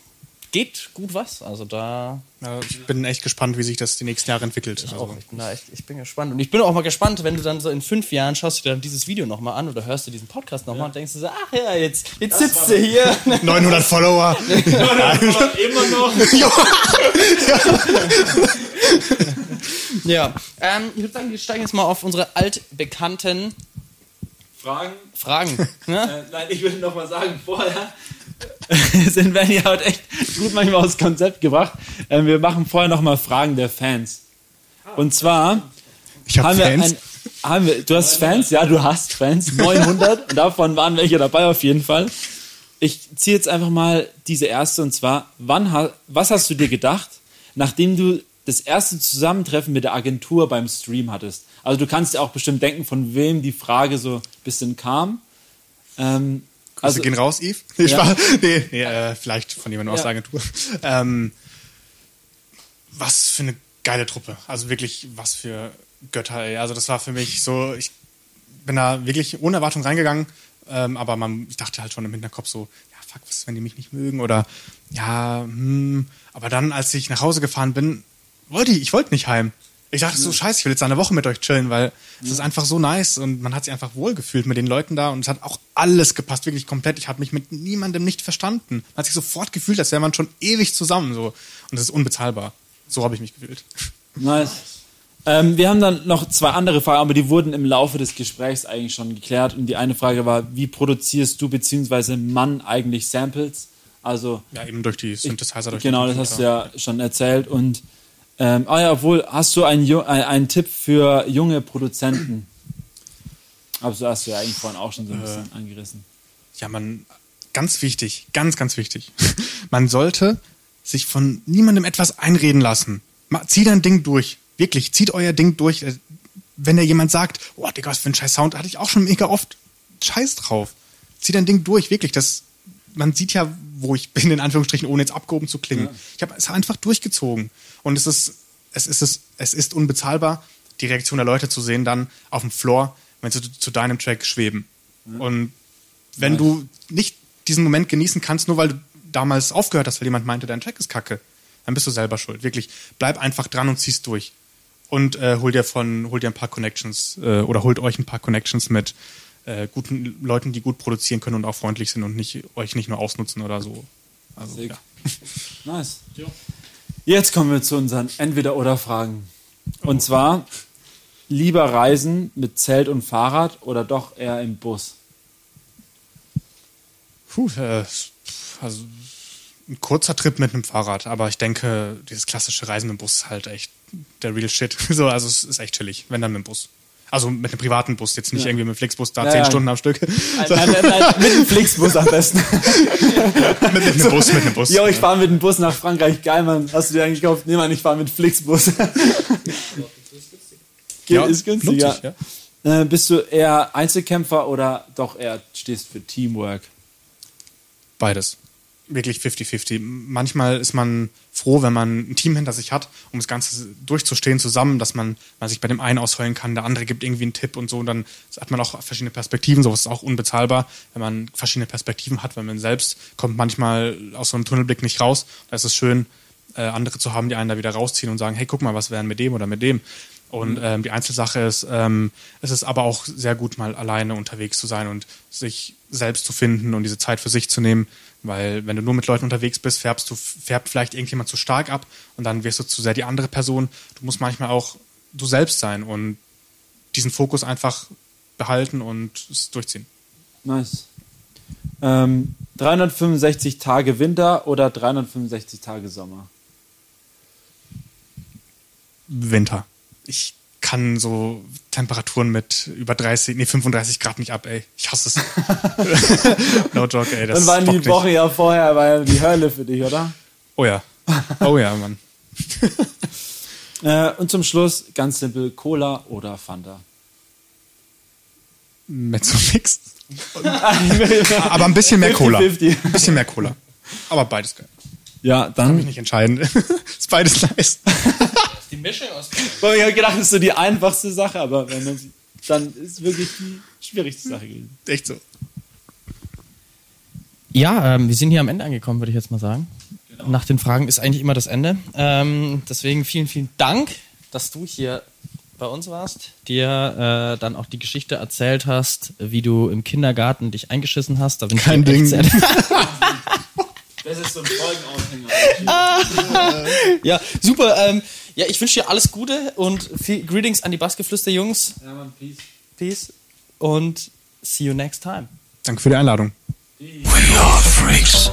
geht gut was. Also da. Ja, ich bin echt gespannt, wie sich das die nächsten Jahre entwickelt. Ich, also. auch, ich, bin da echt, ich bin gespannt. Und ich bin auch mal gespannt, wenn du dann so in fünf Jahren schaust du dir dann dieses Video nochmal an oder hörst du diesen Podcast nochmal ja. und denkst du so, ach ja, jetzt, jetzt sitzt du hier. 900 Follower. 900 Follower immer noch. ja, ähm, ich würde sagen, wir steigen jetzt mal auf unsere altbekannten Fragen. Fragen. Ne? Äh, nein, ich würde noch mal sagen, vorher sind wir ja heute echt gut manchmal aus Konzept gebracht. Ähm, wir machen vorher noch mal Fragen der Fans. Und zwar ich hab haben Fans. wir ein, haben wir, du hast Fans, ja, du hast Fans, 900 und davon waren welche dabei auf jeden Fall. Ich ziehe jetzt einfach mal diese erste und zwar, wann was hast du dir gedacht, nachdem du das erste Zusammentreffen mit der Agentur beim Stream hattest? Also du kannst dir auch bestimmt denken, von wem die Frage so ein bisschen kam. Ähm, Grüße also, gehen raus, Yves. Nee, ja. nee, nee äh, vielleicht von jemandem aus der Agentur. Ähm, was für eine geile Truppe. Also wirklich, was für Götter. Ey. Also das war für mich so, ich bin da wirklich ohne Erwartung reingegangen, ähm, aber man, ich dachte halt schon im Hinterkopf so, ja fuck, was ist, wenn die mich nicht mögen oder ja, hm. Aber dann, als ich nach Hause gefahren bin, wollte ich, ich wollte nicht heim. Ich dachte so, scheiße, ich will jetzt eine Woche mit euch chillen, weil es ist einfach so nice und man hat sich einfach wohlgefühlt mit den Leuten da und es hat auch alles gepasst, wirklich komplett. Ich habe mich mit niemandem nicht verstanden. Man hat sich sofort gefühlt, als wäre man schon ewig zusammen so. Und das ist unbezahlbar. So habe ich mich gefühlt. Nice. Ähm, wir haben dann noch zwei andere Fragen, aber die wurden im Laufe des Gesprächs eigentlich schon geklärt. Und die eine Frage war, wie produzierst du bzw. Mann eigentlich Samples? Also ja, eben durch die Synthesizer. Ich, durch genau, das hast du ja schon erzählt. Und ähm, ah ja, obwohl, hast du einen, einen Tipp für junge Produzenten? Aber so hast du ja eigentlich vorhin auch schon so ein bisschen äh, angerissen. Ja, man, ganz wichtig, ganz, ganz wichtig. man sollte sich von niemandem etwas einreden lassen. Zieh dein Ding durch. Wirklich, zieht euer Ding durch. Äh, wenn da jemand sagt, oh, Digga, was für ein scheiß Sound, hatte ich auch schon mega oft Scheiß drauf. Zieh dein Ding durch, wirklich. Das, man sieht ja, wo ich bin, in Anführungsstrichen, ohne jetzt abgehoben zu klingen. Ja. Ich habe es einfach durchgezogen. Und es ist, es ist, es ist unbezahlbar, die Reaktion der Leute zu sehen dann auf dem Floor, wenn sie zu, zu deinem Track schweben. Ja. Und wenn ja. du nicht diesen Moment genießen kannst, nur weil du damals aufgehört hast, weil jemand meinte, dein Track ist kacke, dann bist du selber schuld. Wirklich, bleib einfach dran und zieh's durch. Und äh, hol dir von, hol dir ein paar Connections äh, oder holt euch ein paar Connections mit äh, guten Leuten, die gut produzieren können und auch freundlich sind und nicht euch nicht nur ausnutzen oder so. Also, ja. Nice. Jetzt kommen wir zu unseren Entweder-Oder-Fragen. Und zwar lieber reisen mit Zelt und Fahrrad oder doch eher im Bus? Puh, äh, also ein kurzer Trip mit einem Fahrrad, aber ich denke, dieses klassische Reisen mit dem Bus ist halt echt der real shit. So, also es ist echt chillig, wenn dann mit dem Bus. Also mit einem privaten Bus, jetzt nicht ja. irgendwie mit dem Flixbus da ja, zehn ja. Stunden am Stück. Nein, nein, nein, nein, mit dem Flixbus am besten. mit, mit einem Bus, mit einem Bus. Jo, ich fahre mit dem Bus nach Frankreich. Geil, Mann. Hast du dir eigentlich gekauft? Nee, Mann, ich fahre mit Flixbus. ja, ist günstiger. Sich, ja. Äh, bist du eher Einzelkämpfer oder doch eher stehst für Teamwork? Beides wirklich 50-50. Manchmal ist man froh, wenn man ein Team hinter sich hat, um das Ganze durchzustehen zusammen, dass man, man sich bei dem einen ausheulen kann, der andere gibt irgendwie einen Tipp und so. Und dann hat man auch verschiedene Perspektiven. Sowas ist auch unbezahlbar, wenn man verschiedene Perspektiven hat, weil man selbst kommt manchmal aus so einem Tunnelblick nicht raus. Da ist es schön, äh, andere zu haben, die einen da wieder rausziehen und sagen, hey, guck mal, was wären mit dem oder mit dem. Und mhm. ähm, die Einzelsache ist, ähm, es ist aber auch sehr gut, mal alleine unterwegs zu sein und sich selbst zu finden und diese Zeit für sich zu nehmen. Weil wenn du nur mit Leuten unterwegs bist, färbst du, färbt vielleicht irgendjemand zu stark ab und dann wirst du zu sehr die andere Person. Du musst manchmal auch du selbst sein und diesen Fokus einfach behalten und es durchziehen. Nice. Ähm, 365 Tage Winter oder 365 Tage Sommer? Winter. Ich kann so Temperaturen mit über 30, nee, 35 Grad nicht ab, ey. Ich hasse es. no joke, ey. Das Dann waren die Woche ja vorher war die Hölle für dich, oder? Oh ja. Oh ja, Mann. Äh, und zum Schluss ganz simpel Cola oder Fanta. Mezzomix. Aber ein bisschen mehr Cola. 50-50. Ein bisschen mehr Cola. Aber beides geil. Ja, Kann dann. mich nicht entscheiden. ist beides nice. Die Mischung aus. Ich habe gedacht, das ist so die einfachste Sache, aber wenn man sie, dann ist wirklich die schwierigste Sache gewesen. Echt so. Ja, ähm, wir sind hier am Ende angekommen, würde ich jetzt mal sagen. Nach den Fragen ist eigentlich immer das Ende. Ähm, deswegen vielen, vielen Dank, dass du hier bei uns warst, dir äh, dann auch die Geschichte erzählt hast, wie du im Kindergarten dich eingeschissen hast. Da bin Kein Ding. Das ist so ein Folgenaufhänger. ja, super. Ähm, ja, ich wünsche dir alles Gute und viel Greetings an die Bassgeflüster-Jungs. Ja, man, peace. Peace und see you next time. Danke für die Einladung. We are freaks.